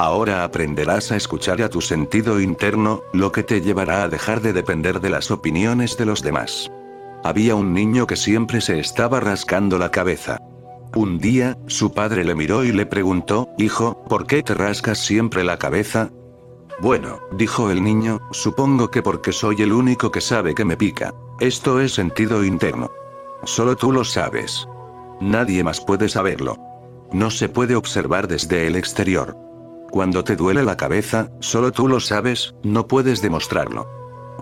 Ahora aprenderás a escuchar a tu sentido interno, lo que te llevará a dejar de depender de las opiniones de los demás. Había un niño que siempre se estaba rascando la cabeza. Un día, su padre le miró y le preguntó, Hijo, ¿por qué te rascas siempre la cabeza? Bueno, dijo el niño, supongo que porque soy el único que sabe que me pica. Esto es sentido interno. Solo tú lo sabes. Nadie más puede saberlo. No se puede observar desde el exterior. Cuando te duele la cabeza, solo tú lo sabes, no puedes demostrarlo.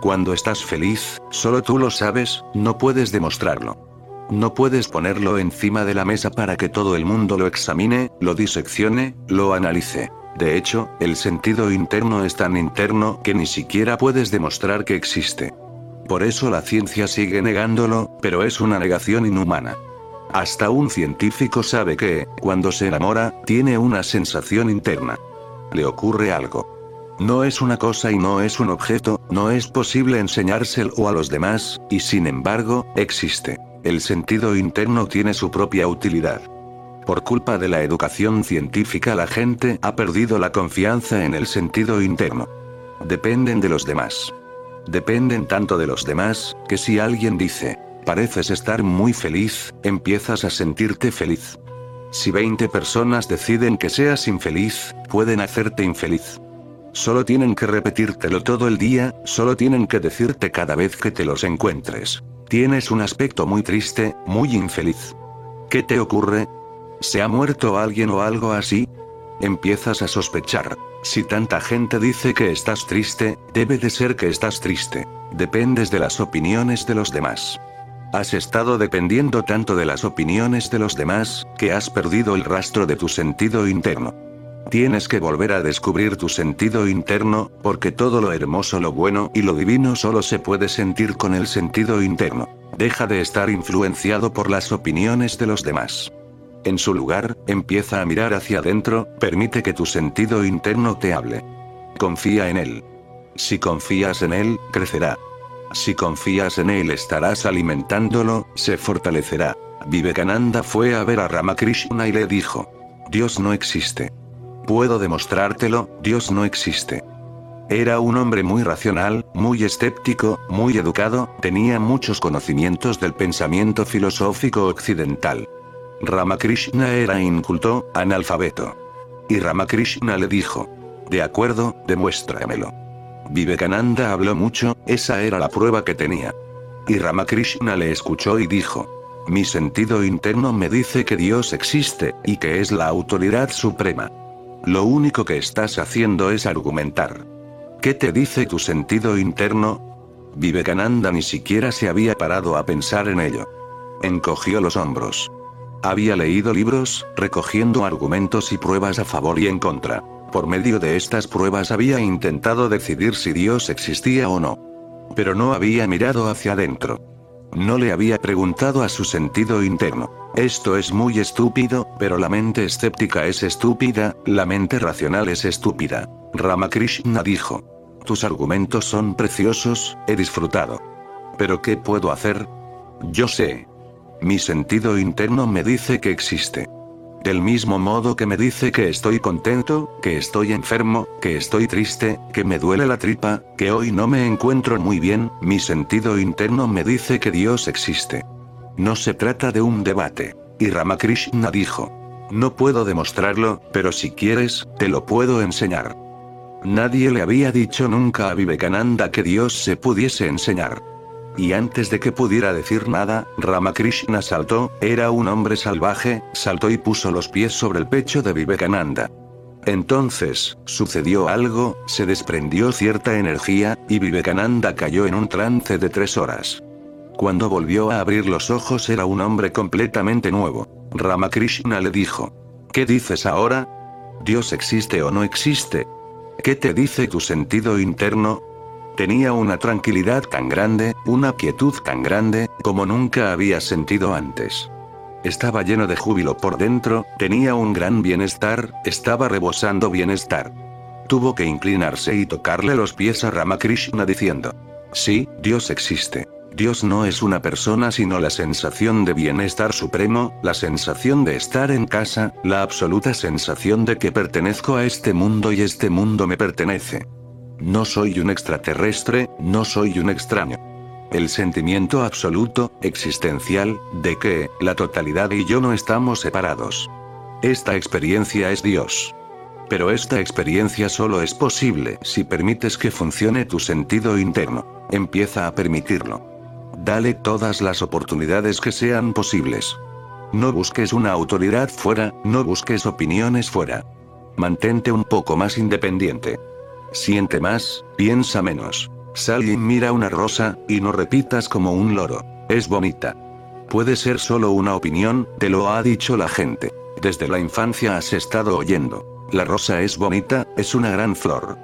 Cuando estás feliz, solo tú lo sabes, no puedes demostrarlo. No puedes ponerlo encima de la mesa para que todo el mundo lo examine, lo diseccione, lo analice. De hecho, el sentido interno es tan interno que ni siquiera puedes demostrar que existe. Por eso la ciencia sigue negándolo, pero es una negación inhumana. Hasta un científico sabe que, cuando se enamora, tiene una sensación interna. Le ocurre algo. No es una cosa y no es un objeto, no es posible enseñárselo a los demás, y sin embargo, existe. El sentido interno tiene su propia utilidad. Por culpa de la educación científica la gente ha perdido la confianza en el sentido interno. Dependen de los demás. Dependen tanto de los demás, que si alguien dice, pareces estar muy feliz, empiezas a sentirte feliz. Si 20 personas deciden que seas infeliz, pueden hacerte infeliz. Solo tienen que repetírtelo todo el día, solo tienen que decirte cada vez que te los encuentres. Tienes un aspecto muy triste, muy infeliz. ¿Qué te ocurre? ¿Se ha muerto alguien o algo así? Empiezas a sospechar. Si tanta gente dice que estás triste, debe de ser que estás triste. Dependes de las opiniones de los demás. Has estado dependiendo tanto de las opiniones de los demás, que has perdido el rastro de tu sentido interno. Tienes que volver a descubrir tu sentido interno, porque todo lo hermoso, lo bueno y lo divino solo se puede sentir con el sentido interno. Deja de estar influenciado por las opiniones de los demás. En su lugar, empieza a mirar hacia adentro, permite que tu sentido interno te hable. Confía en él. Si confías en él, crecerá. Si confías en él estarás alimentándolo, se fortalecerá. Vivekananda fue a ver a Ramakrishna y le dijo, Dios no existe. Puedo demostrártelo, Dios no existe. Era un hombre muy racional, muy escéptico, muy educado, tenía muchos conocimientos del pensamiento filosófico occidental. Ramakrishna era inculto, analfabeto. Y Ramakrishna le dijo, de acuerdo, demuéstramelo. Vivekananda habló mucho, esa era la prueba que tenía. Y Ramakrishna le escuchó y dijo, mi sentido interno me dice que Dios existe, y que es la autoridad suprema. Lo único que estás haciendo es argumentar. ¿Qué te dice tu sentido interno? Vivekananda ni siquiera se había parado a pensar en ello. Encogió los hombros. Había leído libros, recogiendo argumentos y pruebas a favor y en contra. Por medio de estas pruebas había intentado decidir si Dios existía o no. Pero no había mirado hacia adentro. No le había preguntado a su sentido interno. Esto es muy estúpido, pero la mente escéptica es estúpida, la mente racional es estúpida. Ramakrishna dijo. Tus argumentos son preciosos, he disfrutado. Pero ¿qué puedo hacer? Yo sé, mi sentido interno me dice que existe. Del mismo modo que me dice que estoy contento, que estoy enfermo, que estoy triste, que me duele la tripa, que hoy no me encuentro muy bien, mi sentido interno me dice que Dios existe. No se trata de un debate. Y Ramakrishna dijo. No puedo demostrarlo, pero si quieres, te lo puedo enseñar. Nadie le había dicho nunca a Vivekananda que Dios se pudiese enseñar. Y antes de que pudiera decir nada, Ramakrishna saltó, era un hombre salvaje, saltó y puso los pies sobre el pecho de Vivekananda. Entonces, sucedió algo, se desprendió cierta energía, y Vivekananda cayó en un trance de tres horas. Cuando volvió a abrir los ojos era un hombre completamente nuevo. Ramakrishna le dijo, ¿qué dices ahora? ¿Dios existe o no existe? ¿Qué te dice tu sentido interno? Tenía una tranquilidad tan grande, una quietud tan grande, como nunca había sentido antes. Estaba lleno de júbilo por dentro, tenía un gran bienestar, estaba rebosando bienestar. Tuvo que inclinarse y tocarle los pies a Ramakrishna diciendo, sí, Dios existe. Dios no es una persona sino la sensación de bienestar supremo, la sensación de estar en casa, la absoluta sensación de que pertenezco a este mundo y este mundo me pertenece. No soy un extraterrestre, no soy un extraño. El sentimiento absoluto, existencial, de que, la totalidad y yo no estamos separados. Esta experiencia es Dios. Pero esta experiencia solo es posible si permites que funcione tu sentido interno. Empieza a permitirlo. Dale todas las oportunidades que sean posibles. No busques una autoridad fuera, no busques opiniones fuera. Mantente un poco más independiente. Siente más, piensa menos. Sal y mira una rosa, y no repitas como un loro. Es bonita. Puede ser solo una opinión, te lo ha dicho la gente. Desde la infancia has estado oyendo. La rosa es bonita, es una gran flor.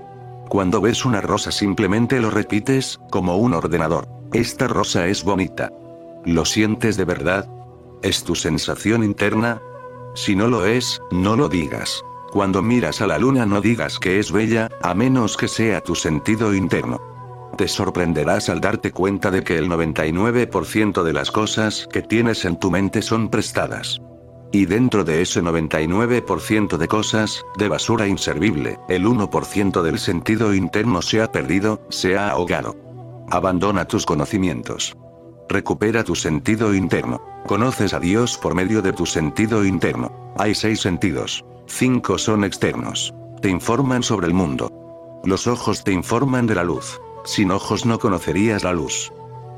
Cuando ves una rosa simplemente lo repites, como un ordenador. Esta rosa es bonita. ¿Lo sientes de verdad? ¿Es tu sensación interna? Si no lo es, no lo digas. Cuando miras a la luna no digas que es bella, a menos que sea tu sentido interno. Te sorprenderás al darte cuenta de que el 99% de las cosas que tienes en tu mente son prestadas. Y dentro de ese 99% de cosas, de basura inservible, el 1% del sentido interno se ha perdido, se ha ahogado. Abandona tus conocimientos. Recupera tu sentido interno. Conoces a Dios por medio de tu sentido interno. Hay seis sentidos. Cinco son externos. Te informan sobre el mundo. Los ojos te informan de la luz. Sin ojos no conocerías la luz.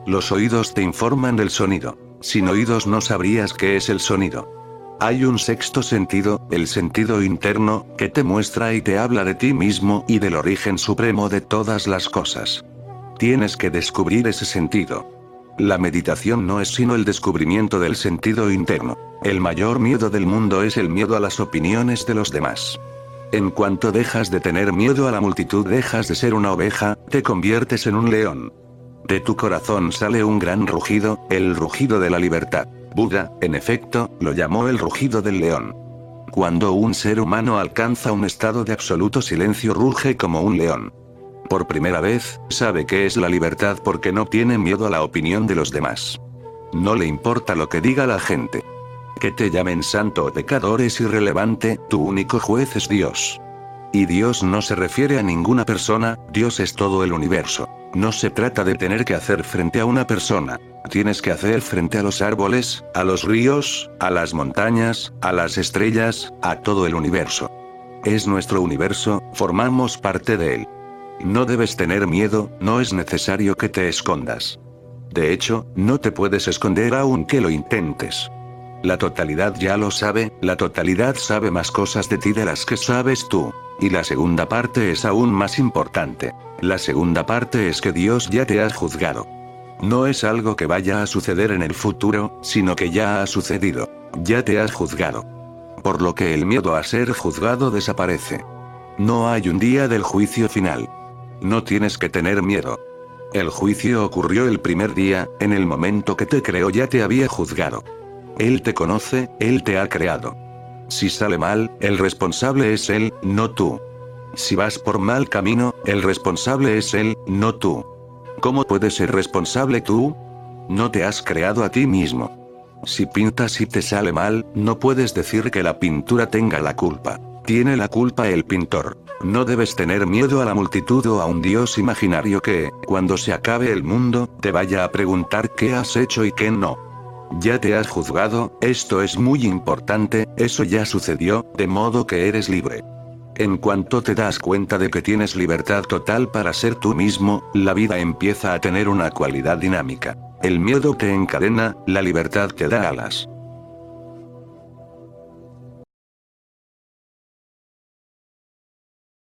Los oídos te informan del sonido. Sin oídos no sabrías qué es el sonido. Hay un sexto sentido, el sentido interno, que te muestra y te habla de ti mismo y del origen supremo de todas las cosas. Tienes que descubrir ese sentido. La meditación no es sino el descubrimiento del sentido interno. El mayor miedo del mundo es el miedo a las opiniones de los demás. En cuanto dejas de tener miedo a la multitud, dejas de ser una oveja, te conviertes en un león. De tu corazón sale un gran rugido, el rugido de la libertad. Buda, en efecto, lo llamó el rugido del león. Cuando un ser humano alcanza un estado de absoluto silencio ruge como un león. Por primera vez, sabe que es la libertad porque no tiene miedo a la opinión de los demás. No le importa lo que diga la gente. Que te llamen santo o pecador es irrelevante, tu único juez es Dios. Y Dios no se refiere a ninguna persona, Dios es todo el universo. No se trata de tener que hacer frente a una persona, tienes que hacer frente a los árboles, a los ríos, a las montañas, a las estrellas, a todo el universo. Es nuestro universo, formamos parte de él. No debes tener miedo, no es necesario que te escondas. De hecho, no te puedes esconder aunque lo intentes. La totalidad ya lo sabe, la totalidad sabe más cosas de ti de las que sabes tú. Y la segunda parte es aún más importante. La segunda parte es que Dios ya te ha juzgado. No es algo que vaya a suceder en el futuro, sino que ya ha sucedido. Ya te has juzgado. Por lo que el miedo a ser juzgado desaparece. No hay un día del juicio final. No tienes que tener miedo. El juicio ocurrió el primer día, en el momento que te creó ya te había juzgado. Él te conoce, Él te ha creado. Si sale mal, el responsable es Él, no tú. Si vas por mal camino, el responsable es Él, no tú. ¿Cómo puedes ser responsable tú? No te has creado a ti mismo. Si pintas y te sale mal, no puedes decir que la pintura tenga la culpa. Tiene la culpa el pintor. No debes tener miedo a la multitud o a un dios imaginario que, cuando se acabe el mundo, te vaya a preguntar qué has hecho y qué no. Ya te has juzgado, esto es muy importante, eso ya sucedió, de modo que eres libre. En cuanto te das cuenta de que tienes libertad total para ser tú mismo, la vida empieza a tener una cualidad dinámica. El miedo te encadena, la libertad te da alas.